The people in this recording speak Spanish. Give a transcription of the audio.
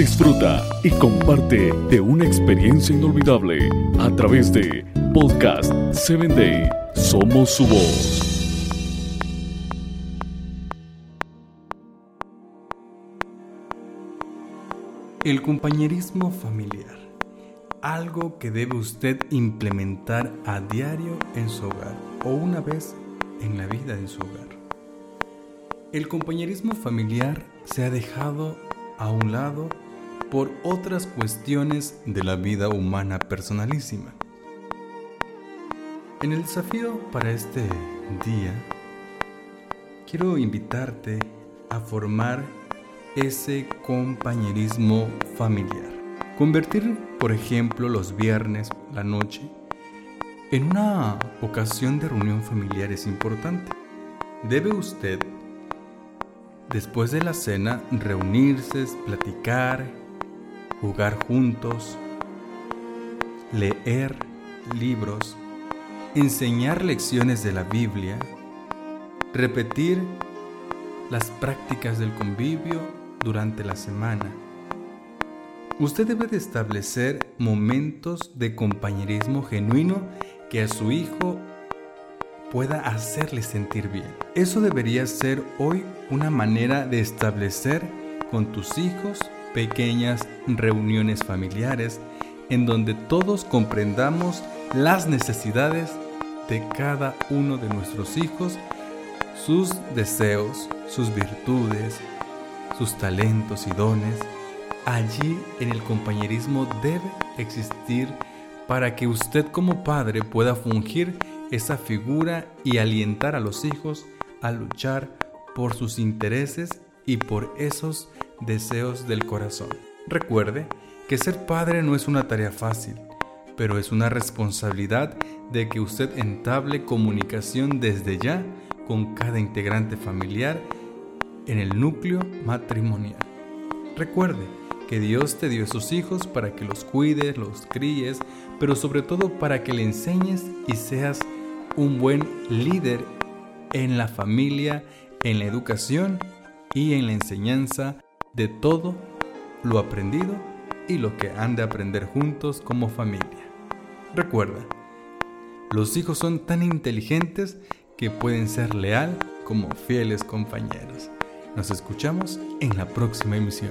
Disfruta y comparte de una experiencia inolvidable a través de Podcast 7 Day. Somos su voz. El compañerismo familiar. Algo que debe usted implementar a diario en su hogar o una vez en la vida de su hogar. El compañerismo familiar se ha dejado a un lado por otras cuestiones de la vida humana personalísima. En el desafío para este día, quiero invitarte a formar ese compañerismo familiar. Convertir, por ejemplo, los viernes, la noche, en una ocasión de reunión familiar es importante. Debe usted Después de la cena, reunirse, platicar, jugar juntos, leer libros, enseñar lecciones de la Biblia, repetir las prácticas del convivio durante la semana. Usted debe de establecer momentos de compañerismo genuino que a su hijo pueda hacerle sentir bien. Eso debería ser hoy una manera de establecer con tus hijos pequeñas reuniones familiares en donde todos comprendamos las necesidades de cada uno de nuestros hijos, sus deseos, sus virtudes, sus talentos y dones. Allí en el compañerismo debe existir para que usted como padre pueda fungir esa figura y alientar a los hijos a luchar por sus intereses y por esos deseos del corazón. Recuerde que ser padre no es una tarea fácil, pero es una responsabilidad de que usted entable comunicación desde ya con cada integrante familiar en el núcleo matrimonial. Recuerde que Dios te dio sus hijos para que los cuides, los críes, pero sobre todo para que le enseñes y seas un buen líder en la familia, en la educación y en la enseñanza de todo lo aprendido y lo que han de aprender juntos como familia. Recuerda, los hijos son tan inteligentes que pueden ser leal como fieles compañeros. Nos escuchamos en la próxima emisión.